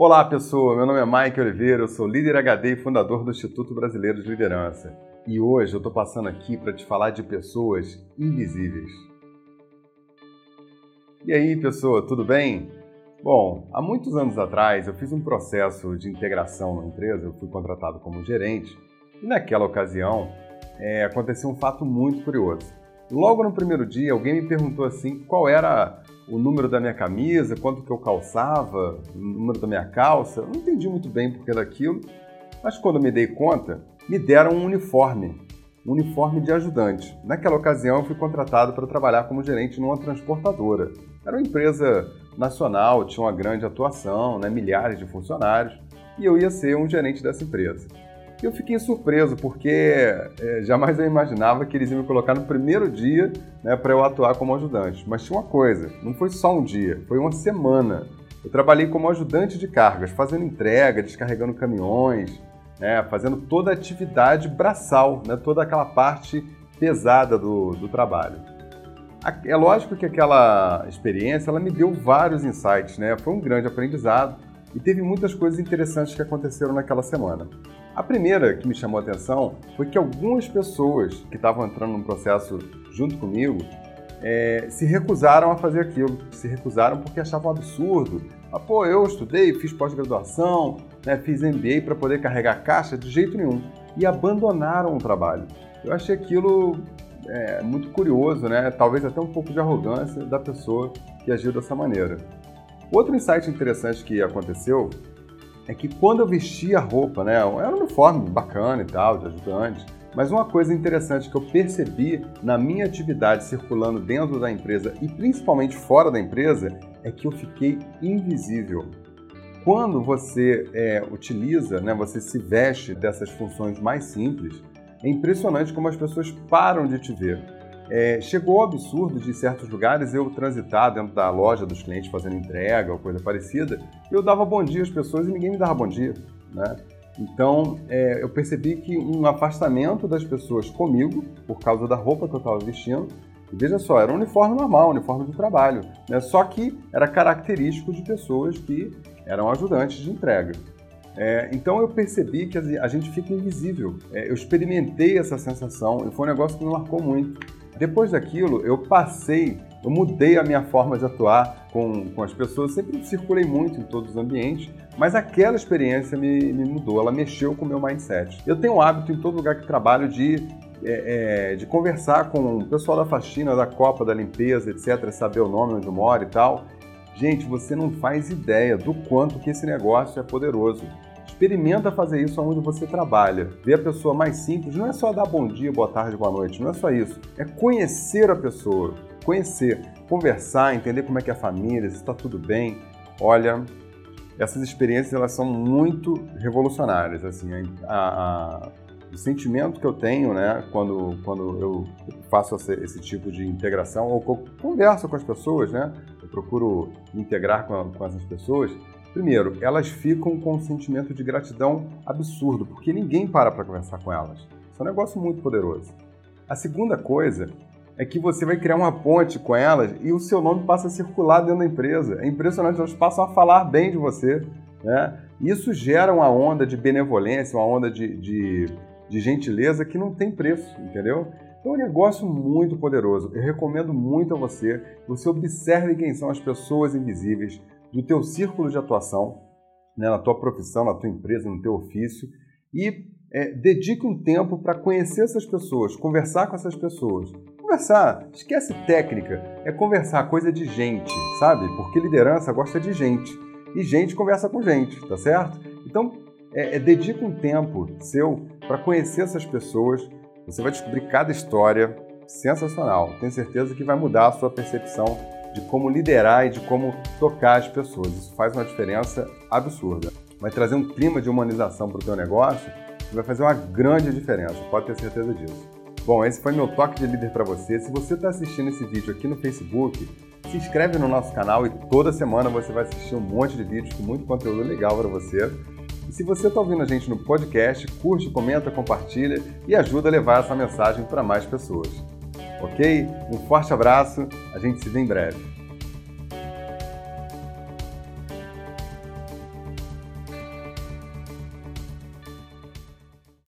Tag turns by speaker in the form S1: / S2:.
S1: Olá, pessoa. Meu nome é Mike Oliveira, eu sou líder HD e fundador do Instituto Brasileiro de Liderança. E hoje eu estou passando aqui para te falar de pessoas invisíveis. E aí, pessoa, tudo bem? Bom, há muitos anos atrás eu fiz um processo de integração na empresa, eu fui contratado como gerente, e naquela ocasião é, aconteceu um fato muito curioso. Logo no primeiro dia, alguém me perguntou assim qual era o número da minha camisa, quanto que eu calçava, o número da minha calça. Não entendi muito bem porque daquilo, mas quando me dei conta, me deram um uniforme, um uniforme de ajudante. Naquela ocasião, eu fui contratado para trabalhar como gerente numa transportadora. Era uma empresa nacional, tinha uma grande atuação, né, milhares de funcionários, e eu ia ser um gerente dessa empresa. Eu fiquei surpreso, porque é, jamais eu imaginava que eles iam me colocar no primeiro dia né, para eu atuar como ajudante. Mas tinha uma coisa, não foi só um dia, foi uma semana. Eu trabalhei como ajudante de cargas, fazendo entrega, descarregando caminhões, né, fazendo toda a atividade braçal, né, toda aquela parte pesada do, do trabalho. É lógico que aquela experiência ela me deu vários insights, né? Foi um grande aprendizado e teve muitas coisas interessantes que aconteceram naquela semana. A primeira que me chamou a atenção foi que algumas pessoas que estavam entrando no processo junto comigo é, se recusaram a fazer aquilo, se recusaram porque achavam absurdo. Ah, pô, eu estudei, fiz pós-graduação, né, fiz MBA para poder carregar caixa de jeito nenhum e abandonaram o trabalho. Eu achei aquilo é, muito curioso, né? Talvez até um pouco de arrogância da pessoa que agiu dessa maneira. Outro insight interessante que aconteceu é que quando eu vestia a roupa, né, era um uniforme bacana e tal, de ajudante, mas uma coisa interessante que eu percebi na minha atividade circulando dentro da empresa e principalmente fora da empresa é que eu fiquei invisível. Quando você é, utiliza, né, você se veste dessas funções mais simples, é impressionante como as pessoas param de te ver. É, chegou ao absurdo de, em certos lugares, eu transitar dentro da loja dos clientes fazendo entrega ou coisa parecida, eu dava bom dia às pessoas e ninguém me dava bom dia. Né? Então, é, eu percebi que um afastamento das pessoas comigo, por causa da roupa que eu estava vestindo, veja só, era um uniforme normal, um uniforme de trabalho, né? só que era característico de pessoas que eram ajudantes de entrega. É, então eu percebi que a gente fica invisível. É, eu experimentei essa sensação e foi um negócio que me marcou muito. Depois daquilo, eu passei, eu mudei a minha forma de atuar com, com as pessoas. Sempre circulei muito em todos os ambientes, mas aquela experiência me, me mudou, ela mexeu com o meu mindset. Eu tenho o hábito em todo lugar que trabalho de é, é, de conversar com o pessoal da faxina, da copa, da limpeza, etc., saber o nome onde mora e tal. Gente, você não faz ideia do quanto que esse negócio é poderoso. Experimenta fazer isso onde você trabalha. Ver a pessoa mais simples não é só dar bom dia, boa tarde, boa noite, não é só isso. É conhecer a pessoa, conhecer, conversar, entender como é que é a família, se está tudo bem. Olha, essas experiências elas são muito revolucionárias. Assim, a, a, o sentimento que eu tenho, né, quando, quando eu faço esse, esse tipo de integração ou converso com as pessoas, né, eu procuro integrar com, com essas pessoas Primeiro, elas ficam com um sentimento de gratidão absurdo, porque ninguém para para conversar com elas. Isso é um negócio muito poderoso. A segunda coisa é que você vai criar uma ponte com elas e o seu nome passa a circular dentro da empresa. É impressionante, elas passam a falar bem de você. Né? Isso gera uma onda de benevolência, uma onda de, de, de gentileza que não tem preço, entendeu? Então é um negócio muito poderoso. Eu recomendo muito a você que você observe quem são as pessoas invisíveis, do teu círculo de atuação, né, na tua profissão, na tua empresa, no teu ofício, e é, dedique um tempo para conhecer essas pessoas, conversar com essas pessoas. Conversar, esquece técnica, é conversar, coisa de gente, sabe? Porque liderança gosta de gente. E gente conversa com gente, tá certo? Então, é, é, dedica um tempo seu para conhecer essas pessoas. Você vai descobrir cada história sensacional. Tenho certeza que vai mudar a sua percepção de como liderar e de como tocar as pessoas. Isso faz uma diferença absurda. Vai trazer um clima de humanização para o teu negócio e vai fazer uma grande diferença, pode ter certeza disso. Bom, esse foi meu toque de líder para você. Se você está assistindo esse vídeo aqui no Facebook, se inscreve no nosso canal e toda semana você vai assistir um monte de vídeos com muito conteúdo legal para você. E se você está ouvindo a gente no podcast, curte, comenta, compartilha e ajuda a levar essa mensagem para mais pessoas ok? Um forte abraço, a gente se vê em breve.